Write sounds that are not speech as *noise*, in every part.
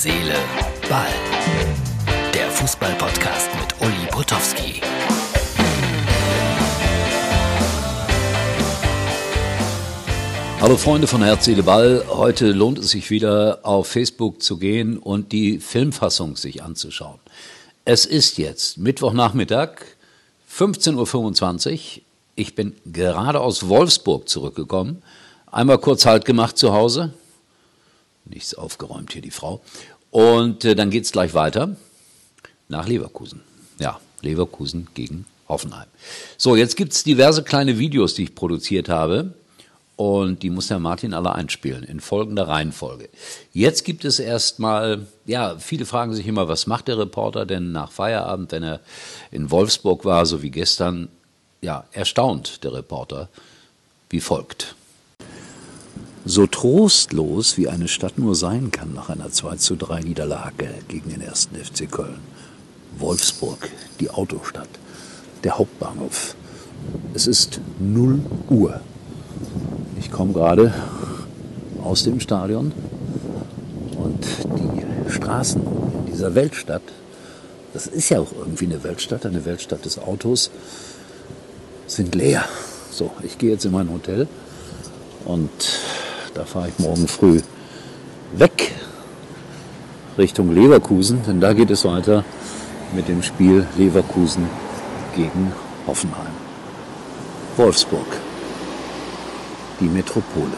Seele, Ball. Der Fußball-Podcast mit Uli Potowski. Hallo Freunde von Herz, Seele, Ball. Heute lohnt es sich wieder auf Facebook zu gehen und die Filmfassung sich anzuschauen. Es ist jetzt Mittwochnachmittag, 15.25 Uhr. Ich bin gerade aus Wolfsburg zurückgekommen. Einmal kurz Halt gemacht zu Hause. Nichts aufgeräumt hier die Frau. Und äh, dann geht es gleich weiter nach Leverkusen. Ja, Leverkusen gegen Hoffenheim. So, jetzt gibt es diverse kleine Videos, die ich produziert habe. Und die muss der Martin alle einspielen, in folgender Reihenfolge. Jetzt gibt es erstmal, ja, viele fragen sich immer, was macht der Reporter denn nach Feierabend, wenn er in Wolfsburg war, so wie gestern? Ja, erstaunt der Reporter, wie folgt. So trostlos wie eine Stadt nur sein kann nach einer 2 zu 3 Niederlage gegen den ersten FC Köln. Wolfsburg, die Autostadt, der Hauptbahnhof. Es ist 0 Uhr. Ich komme gerade aus dem Stadion und die Straßen dieser Weltstadt, das ist ja auch irgendwie eine Weltstadt, eine Weltstadt des Autos, sind leer. So, ich gehe jetzt in mein Hotel und da fahre ich morgen früh weg Richtung Leverkusen, denn da geht es weiter mit dem Spiel Leverkusen gegen Hoffenheim. Wolfsburg, die Metropole.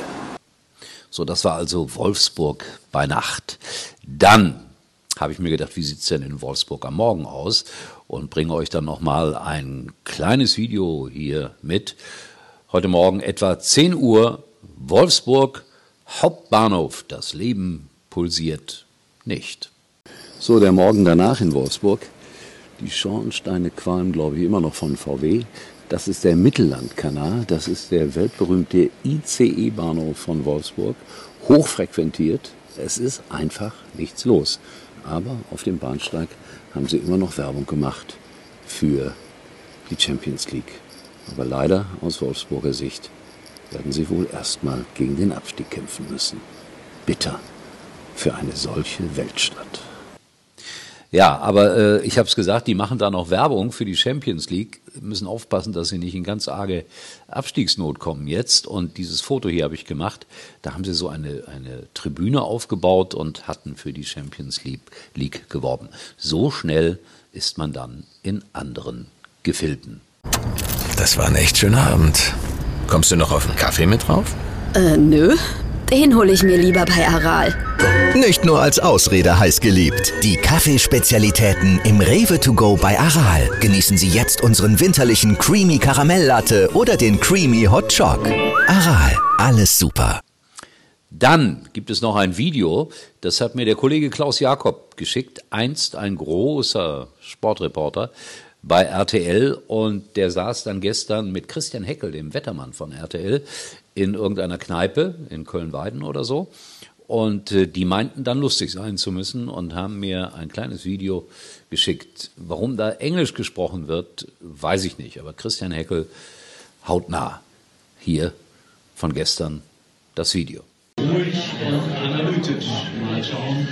So, das war also Wolfsburg bei Nacht. Dann habe ich mir gedacht, wie sieht es denn in Wolfsburg am Morgen aus? Und bringe euch dann nochmal ein kleines Video hier mit. Heute Morgen etwa 10 Uhr, Wolfsburg, Hauptbahnhof, das Leben pulsiert nicht. So, der Morgen danach in Wolfsburg. Die Schornsteine qualmen, glaube ich, immer noch von VW. Das ist der Mittellandkanal, das ist der weltberühmte ICE-Bahnhof von Wolfsburg. Hochfrequentiert, es ist einfach nichts los. Aber auf dem Bahnsteig haben sie immer noch Werbung gemacht für die Champions League. Aber leider aus Wolfsburger Sicht werden sie wohl erstmal gegen den Abstieg kämpfen müssen. Bitter für eine solche Weltstadt. Ja, aber äh, ich habe es gesagt, die machen da noch Werbung für die Champions League, müssen aufpassen, dass sie nicht in ganz arge Abstiegsnot kommen jetzt. Und dieses Foto hier habe ich gemacht. Da haben sie so eine, eine Tribüne aufgebaut und hatten für die Champions League, League geworben. So schnell ist man dann in anderen Gefilden. Das war ein echt schöner Abend. Kommst du noch auf einen Kaffee mit drauf? Äh, nö. Den hole ich mir lieber bei Aral. Nicht nur als Ausrede heiß geliebt. Die Kaffeespezialitäten im Rewe to go bei Aral. Genießen Sie jetzt unseren winterlichen Creamy Karamelllatte oder den Creamy Hot Choc. Aral, alles super. Dann gibt es noch ein Video, das hat mir der Kollege Klaus Jakob geschickt, einst ein großer Sportreporter bei RTL und der saß dann gestern mit Christian Heckel, dem Wettermann von RTL, in irgendeiner Kneipe in Köln-Weiden oder so. Und äh, die meinten dann lustig sein zu müssen und haben mir ein kleines Video geschickt. Warum da Englisch gesprochen wird, weiß ich nicht. Aber Christian Heckel hautnah hier von gestern das Video. Ruhig und analytisch mal schauen,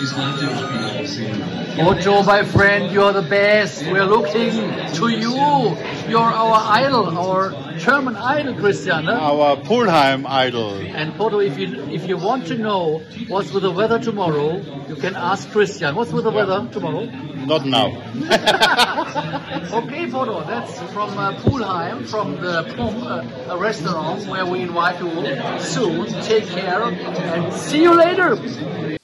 wie es nach dem Spiel aussehen wird. Ojo, my friend, you're the best. We're looking to you. You're our idol, our German idol, Christian. Huh? our Pulheim idol. And Poto, if you if you want to know what's with the weather tomorrow, you can ask Christian. What's with the weather tomorrow? Not now. *laughs* Okay, Poto, that's from uh, Pulheim, from the Pum, uh, a restaurant where we invite you soon. Take care and see you later.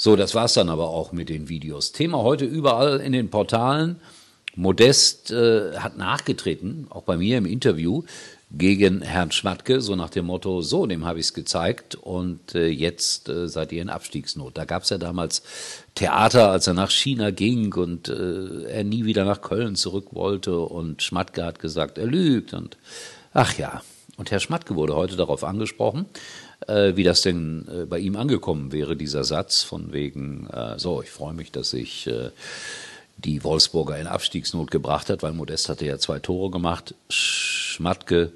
So, das war's dann aber auch mit den Videos. Thema heute überall in den Portalen. Modest äh, hat nachgetreten, auch bei mir im Interview, gegen Herrn Schmatke, so nach dem Motto, so, dem habe ich es gezeigt und äh, jetzt äh, seid ihr in Abstiegsnot. Da gab es ja damals Theater, als er nach China ging und äh, er nie wieder nach Köln zurück wollte und Schmatke hat gesagt, er lügt und ach ja. Und Herr Schmatke wurde heute darauf angesprochen, äh, wie das denn äh, bei ihm angekommen wäre, dieser Satz von wegen, äh, so, ich freue mich, dass ich äh, die Wolfsburger in Abstiegsnot gebracht hat, weil Modest hatte ja zwei Tore gemacht. Schmatke,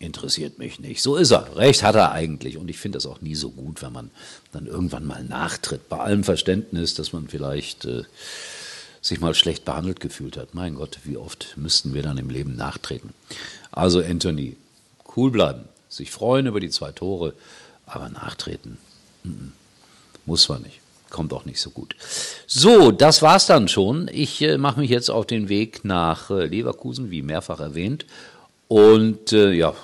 interessiert mich nicht. So ist er. Recht hat er eigentlich. Und ich finde das auch nie so gut, wenn man dann irgendwann mal nachtritt. Bei allem Verständnis, dass man vielleicht äh, sich mal schlecht behandelt gefühlt hat. Mein Gott, wie oft müssten wir dann im Leben nachtreten? Also Anthony, cool bleiben, sich freuen über die zwei Tore, aber nachtreten -mm. muss man nicht. Kommt auch nicht so gut. So, das war's dann schon. Ich äh, mache mich jetzt auf den Weg nach äh, Leverkusen, wie mehrfach erwähnt. Und äh, ja,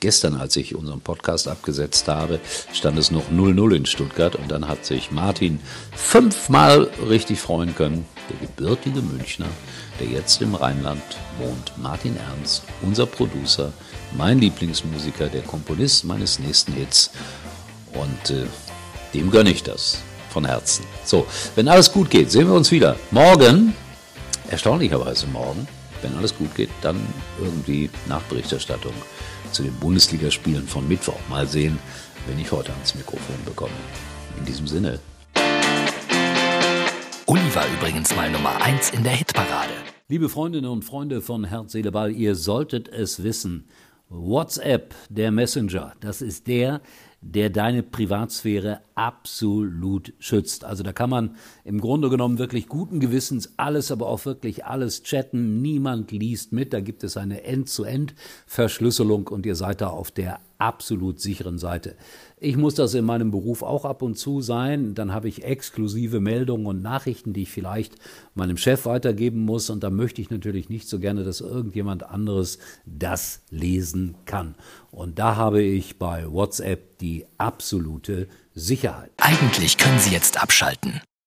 gestern, als ich unseren Podcast abgesetzt habe, stand es noch 0-0 in Stuttgart und dann hat sich Martin fünfmal richtig freuen können. Der gebürtige Münchner, der jetzt im Rheinland wohnt. Martin Ernst, unser Producer, mein Lieblingsmusiker, der Komponist meines nächsten Hits. Und äh, dem gönne ich das von Herzen. So, wenn alles gut geht, sehen wir uns wieder. Morgen, erstaunlicherweise morgen, wenn alles gut geht, dann irgendwie Nachberichterstattung zu den Bundesligaspielen von Mittwoch. Mal sehen, wenn ich heute ans Mikrofon bekomme. In diesem Sinne. Uli war übrigens mal Nummer 1 in der Hitparade. Liebe Freundinnen und Freunde von Herz, Seele, Ball, ihr solltet es wissen. WhatsApp, der Messenger, das ist der, der deine Privatsphäre absolut schützt. Also da kann man im Grunde genommen wirklich guten Gewissens alles, aber auch wirklich alles chatten. Niemand liest mit. Da gibt es eine End-zu-End-Verschlüsselung und ihr seid da auf der absolut sicheren Seite. Ich muss das in meinem Beruf auch ab und zu sein. Dann habe ich exklusive Meldungen und Nachrichten, die ich vielleicht meinem Chef weitergeben muss. Und da möchte ich natürlich nicht so gerne, dass irgendjemand anderes das lesen kann. Und da habe ich bei WhatsApp die absolute Sicherheit. Eigentlich können Sie jetzt abschalten.